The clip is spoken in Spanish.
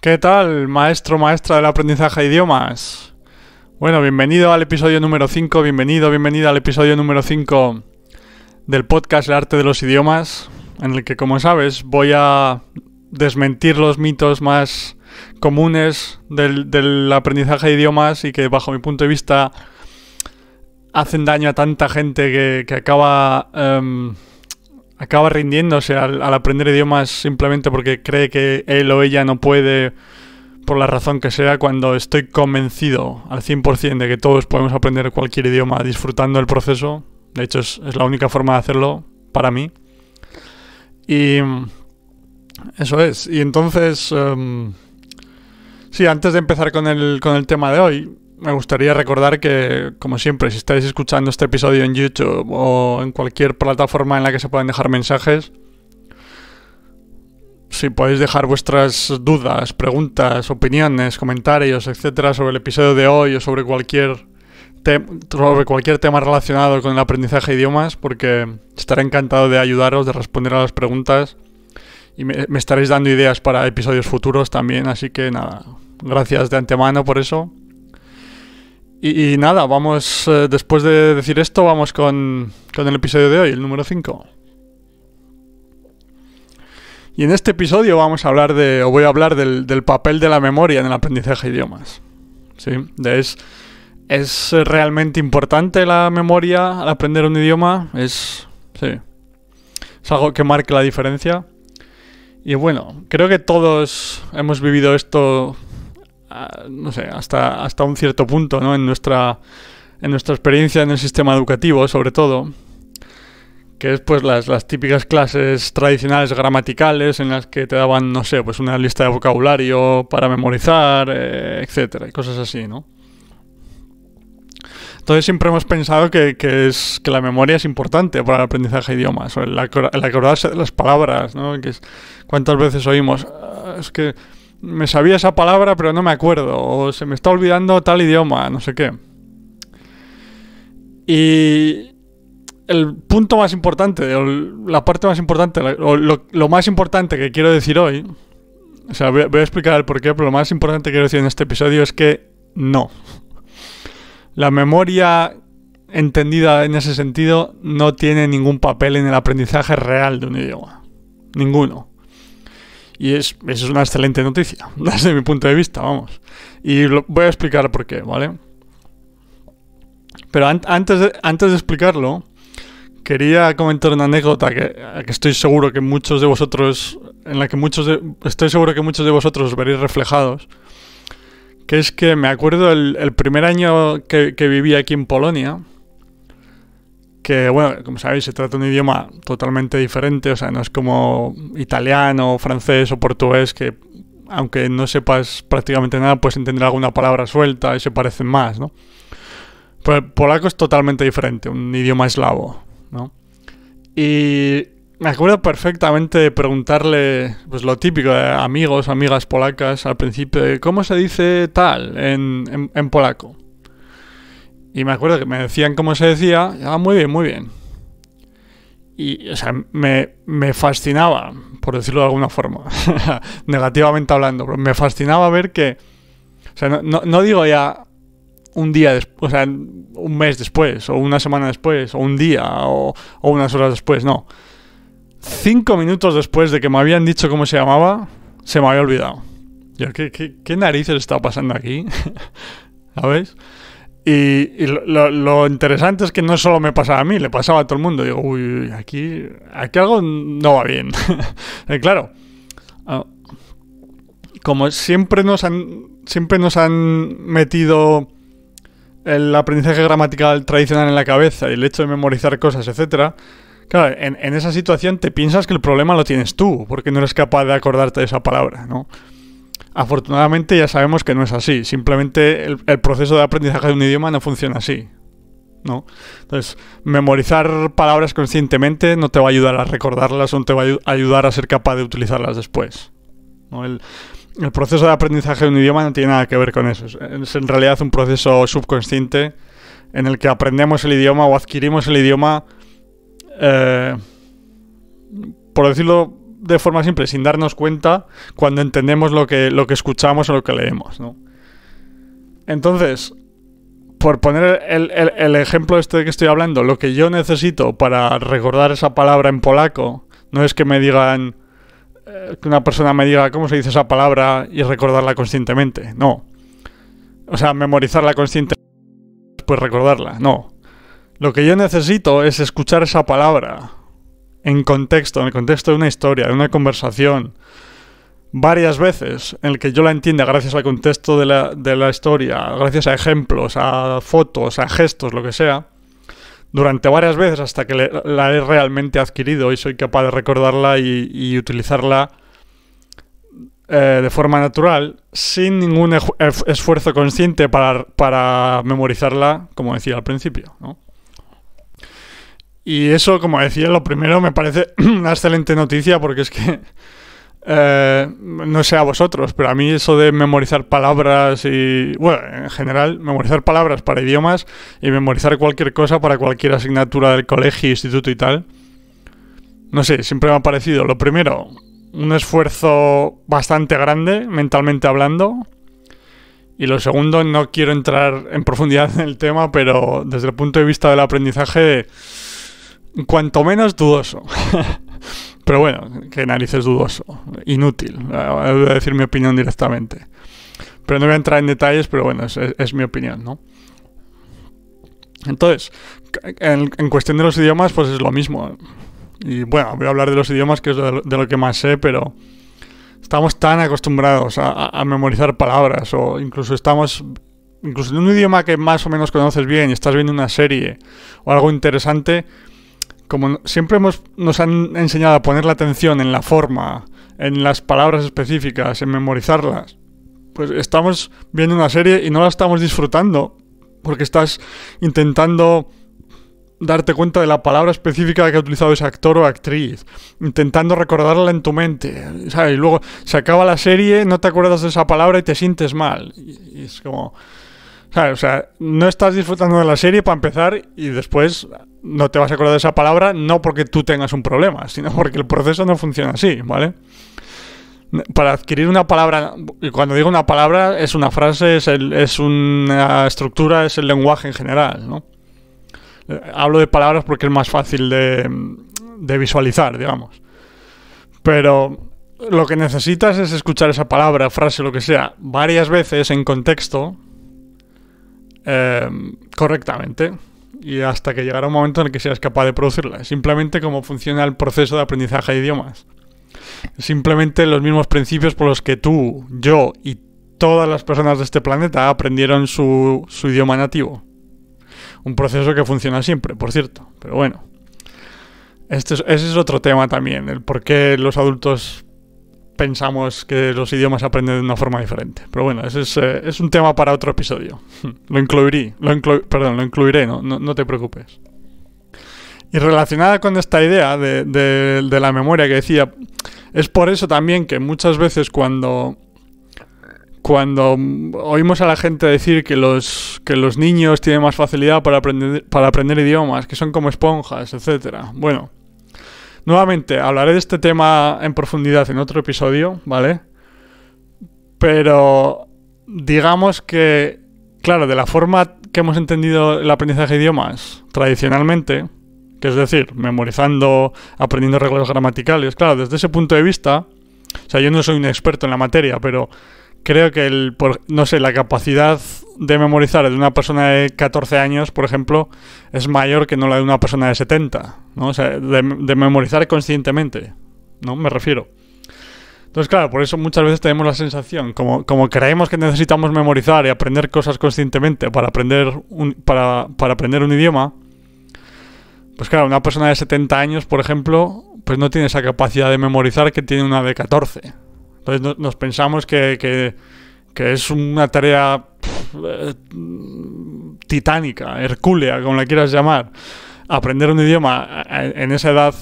¿Qué tal, maestro, maestra del aprendizaje de idiomas? Bueno, bienvenido al episodio número 5, bienvenido, bienvenida al episodio número 5 del podcast El arte de los idiomas, en el que, como sabes, voy a desmentir los mitos más comunes del, aprendizaje de idiomas y que, bajo mi punto de vista, hacen daño a tanta gente que, acaba... Em, acaba rindiéndose al, aprender idiomas simplemente porque cree que él o ella no puede, por la razón que sea, cuando estoy convencido al 100% de que todos podemos aprender cualquier idioma disfrutando del proceso. De hecho, es, la única forma de hacerlo para mí. Y eso es. Y entonces, um, sí, antes de empezar con el, con el tema de hoy, me gustaría recordar que, como siempre, si estáis escuchando este episodio en YouTube o en cualquier plataforma en la que se puedan dejar mensajes, si podéis dejar vuestras dudas, preguntas, opiniones, comentarios, etcétera, sobre el episodio de hoy o sobre cualquier, sobre cualquier tema relacionado con el aprendizaje de idiomas, porque estaré encantado de ayudaros, de responder a las preguntas y me estaréis dando ideas para episodios futuros también, así que nada, gracias de antemano por eso. Y, nada, vamos, eh, después de decir esto, vamos con, el episodio de hoy, el número 5. Y en este episodio vamos a hablar de, o voy a hablar del, papel de la memoria en el aprendizaje de idiomas. ¿Sí? Es, ¿Es realmente importante la memoria al aprender un idioma? Es, sí, es algo que marca la diferencia. Y bueno, creo que todos hemos vivido esto no sé, hasta, hasta un cierto punto, ¿no? En nuestra, en nuestra experiencia en el sistema educativo, sobre todo, que es pues las, las típicas clases tradicionales gramaticales en las que te daban, no sé, pues una lista de vocabulario para memorizar, eh, etcétera, y cosas así, ¿no? Entonces siempre hemos pensado que, es, que la memoria es importante para el aprendizaje de idiomas, o el, acordarse de las palabras, ¿no? Que ¿Cuántas veces oímos? Ah, es que me sabía esa palabra pero no me acuerdo, o se me está olvidando tal idioma, no sé qué. Y el punto más importante, o la parte más importante, o lo, más importante que quiero decir hoy, o sea, voy, a explicar el porqué, pero lo más importante que quiero decir en este episodio es que no. La memoria entendida en ese sentido no tiene ningún papel en el aprendizaje real de un idioma. Ninguno. Y es, es una excelente noticia, desde mi punto de vista, vamos. Y voy a explicar por qué, ¿vale? Pero antes, de, antes de explicarlo, quería comentar una anécdota que, que, estoy seguro que muchos de vosotros, en la que muchos de, estoy seguro que muchos de vosotros os veréis reflejados. Que es que me acuerdo el, el primer año que, que viví aquí en Polonia, que, bueno, como sabéis, se trata de un idioma totalmente diferente, o sea, no es como italiano, francés o portugués, que aunque no sepas prácticamente nada, puedes entender alguna palabra suelta y se parecen más, ¿no? Pero el polaco es totalmente diferente, un idioma eslavo, ¿no? Y me acuerdo perfectamente de preguntarle, pues lo típico de amigos, amigas polacas al principio, ¿cómo se dice tal en polaco? Y me acuerdo que me decían cómo se decía, ah, muy bien, muy bien. Y, o sea, me, fascinaba, por decirlo de alguna forma, negativamente hablando, pero me fascinaba ver que, o sea, no, digo ya un día después, o sea, un mes después, o una semana después, o un día, o, unas horas después, no. Cinco minutos después de que me habían dicho cómo se llamaba, se me había olvidado. Yo, ¿qué, qué, qué narices está pasando aquí? ¿Sabes? Y, lo, interesante es que no solo me pasaba a mí, le pasaba a todo el mundo. Digo, uy, aquí, aquí algo no va bien. y claro, ah, como siempre nos han, siempre nos han metido el aprendizaje gramatical tradicional en la cabeza y el hecho de memorizar cosas, etcétera, claro, en, en esa situación te piensas que el problema lo tienes tú, porque no eres capaz de acordarte de esa palabra, ¿no? Afortunadamente ya sabemos que no es así. Simplemente el, proceso de aprendizaje de un idioma no funciona así. ¿no? Entonces, memorizar palabras conscientemente no te va a ayudar a recordarlas o no te va a ayudar a ser capaz de utilizarlas después. El, proceso de aprendizaje de un idioma no tiene nada que ver con eso. Es, en realidad un proceso subconsciente en el que aprendemos el idioma o adquirimos el idioma, eh, por decirlo de forma simple, sin darnos cuenta, cuando entendemos lo que, lo que escuchamos o lo que leemos, ¿no? Entonces, por poner el, el, ejemplo este de que estoy hablando, lo que yo necesito para recordar esa palabra en polaco no es que me digan eh, que una persona me diga cómo se dice esa palabra y recordarla conscientemente. No. O sea, memorizarla conscientemente, pues recordarla. No. Lo que yo necesito es escuchar esa palabra en contexto, en el contexto de una historia, de una conversación, varias veces, en el que yo la entienda gracias al contexto de la, de la historia, gracias a ejemplos, a fotos, a gestos, lo que sea, durante varias veces hasta que la he realmente adquirido y soy capaz de recordarla y, y utilizarla eh, de forma natural, sin ningún esfuerzo consciente para, para, memorizarla, como decía al principio. ¿no? Y eso, como decía, lo primero me parece una excelente noticia porque es que eh, no sé a vosotros, pero a mí eso de memorizar palabras y, bueno, en general, memorizar palabras para idiomas y memorizar cualquier cosa para cualquier asignatura del colegio, instituto y tal, no sé, siempre me ha parecido, lo primero, un esfuerzo bastante grande, mentalmente hablando. Y lo segundo, no quiero entrar en profundidad en el tema, pero desde el punto de vista del aprendizaje, cuanto menos dudoso. Pero bueno, que narices dudoso. Inútil. Voy a decir mi opinión directamente. Pero no voy a entrar en detalles, pero bueno, es, mi opinión, ¿no? Entonces, en, cuestión de los idiomas, pues es lo mismo. Y bueno, voy a hablar de los idiomas, que es de, lo que más sé, pero estamos tan acostumbrados a, memorizar palabras, o incluso estamos incluso en un idioma que más o menos conoces bien y estás viendo una serie o algo interesante, como siempre hemos, nos han enseñado a poner la atención en la forma, en las palabras específicas, en memorizarlas, pues estamos viendo una serie y no la estamos disfrutando porque estás intentando darte cuenta de la palabra específica que ha utilizado ese actor o actriz, intentando recordarla en tu mente, ¿sabes? Y luego se acaba la serie, no te acuerdas de esa palabra y te sientes mal. Y, es como... ¿sabes? O sea, no estás disfrutando de la serie para empezar y después no te vas a acordar de esa palabra no porque tú tengas un problema, sino porque el proceso no funciona así, ¿vale? Para adquirir una palabra, y cuando digo una palabra es una frase, es, el, es una estructura, es el lenguaje en general, ¿no? Hablo de palabras porque es más fácil de, de visualizar, digamos. Pero lo que necesitas es escuchar esa palabra, frase, lo que sea, varias veces en contexto eh, correctamente y hasta que llegará un momento en el que seas capaz de producirla. Simplemente cómo funciona el proceso de aprendizaje de idiomas. Simplemente los mismos principios por los que tú, yo y todas las personas de este planeta aprendieron su, su idioma nativo. Un proceso que funciona siempre, por cierto. Pero bueno. Este es, ese es otro tema también, el por qué los adultos pensamos que los idiomas aprenden de una forma diferente. Pero bueno, ese es, eh, un tema para otro episodio. lo incluiré, perdón, lo incluiré, no, no, no, te preocupes. Y relacionada con esta idea de, de, de, la memoria que decía, es por eso también que muchas veces cuando, cuando oímos a la gente decir que los, que los niños tienen más facilidad para aprender, para aprender idiomas, que son como esponjas, etcétera. Bueno, Nuevamente, hablaré de este tema en profundidad en otro episodio, ¿vale? Pero digamos que, claro, de la forma que hemos entendido el aprendizaje de idiomas tradicionalmente, que es decir, memorizando, aprendiendo reglas gramaticales, claro, desde ese punto de vista, o sea, yo no soy un experto en la materia, pero creo que el, por, no sé, la capacidad de memorizar de una persona de 14 años, por ejemplo, es mayor que no la de una persona de 70, ¿no? O sea, de, de memorizar conscientemente, ¿no? Me refiero. Entonces, claro, por eso muchas veces tenemos la sensación, como, como creemos que necesitamos memorizar y aprender cosas conscientemente para aprender un, para, para aprender un idioma, pues claro, una persona de 70 años, por ejemplo, pues no tiene esa capacidad de memorizar que tiene una de 14. Entonces no, nos pensamos que, que, es una tarea pff, titánica, hercúlea, como la quieras llamar, aprender un idioma en esa edad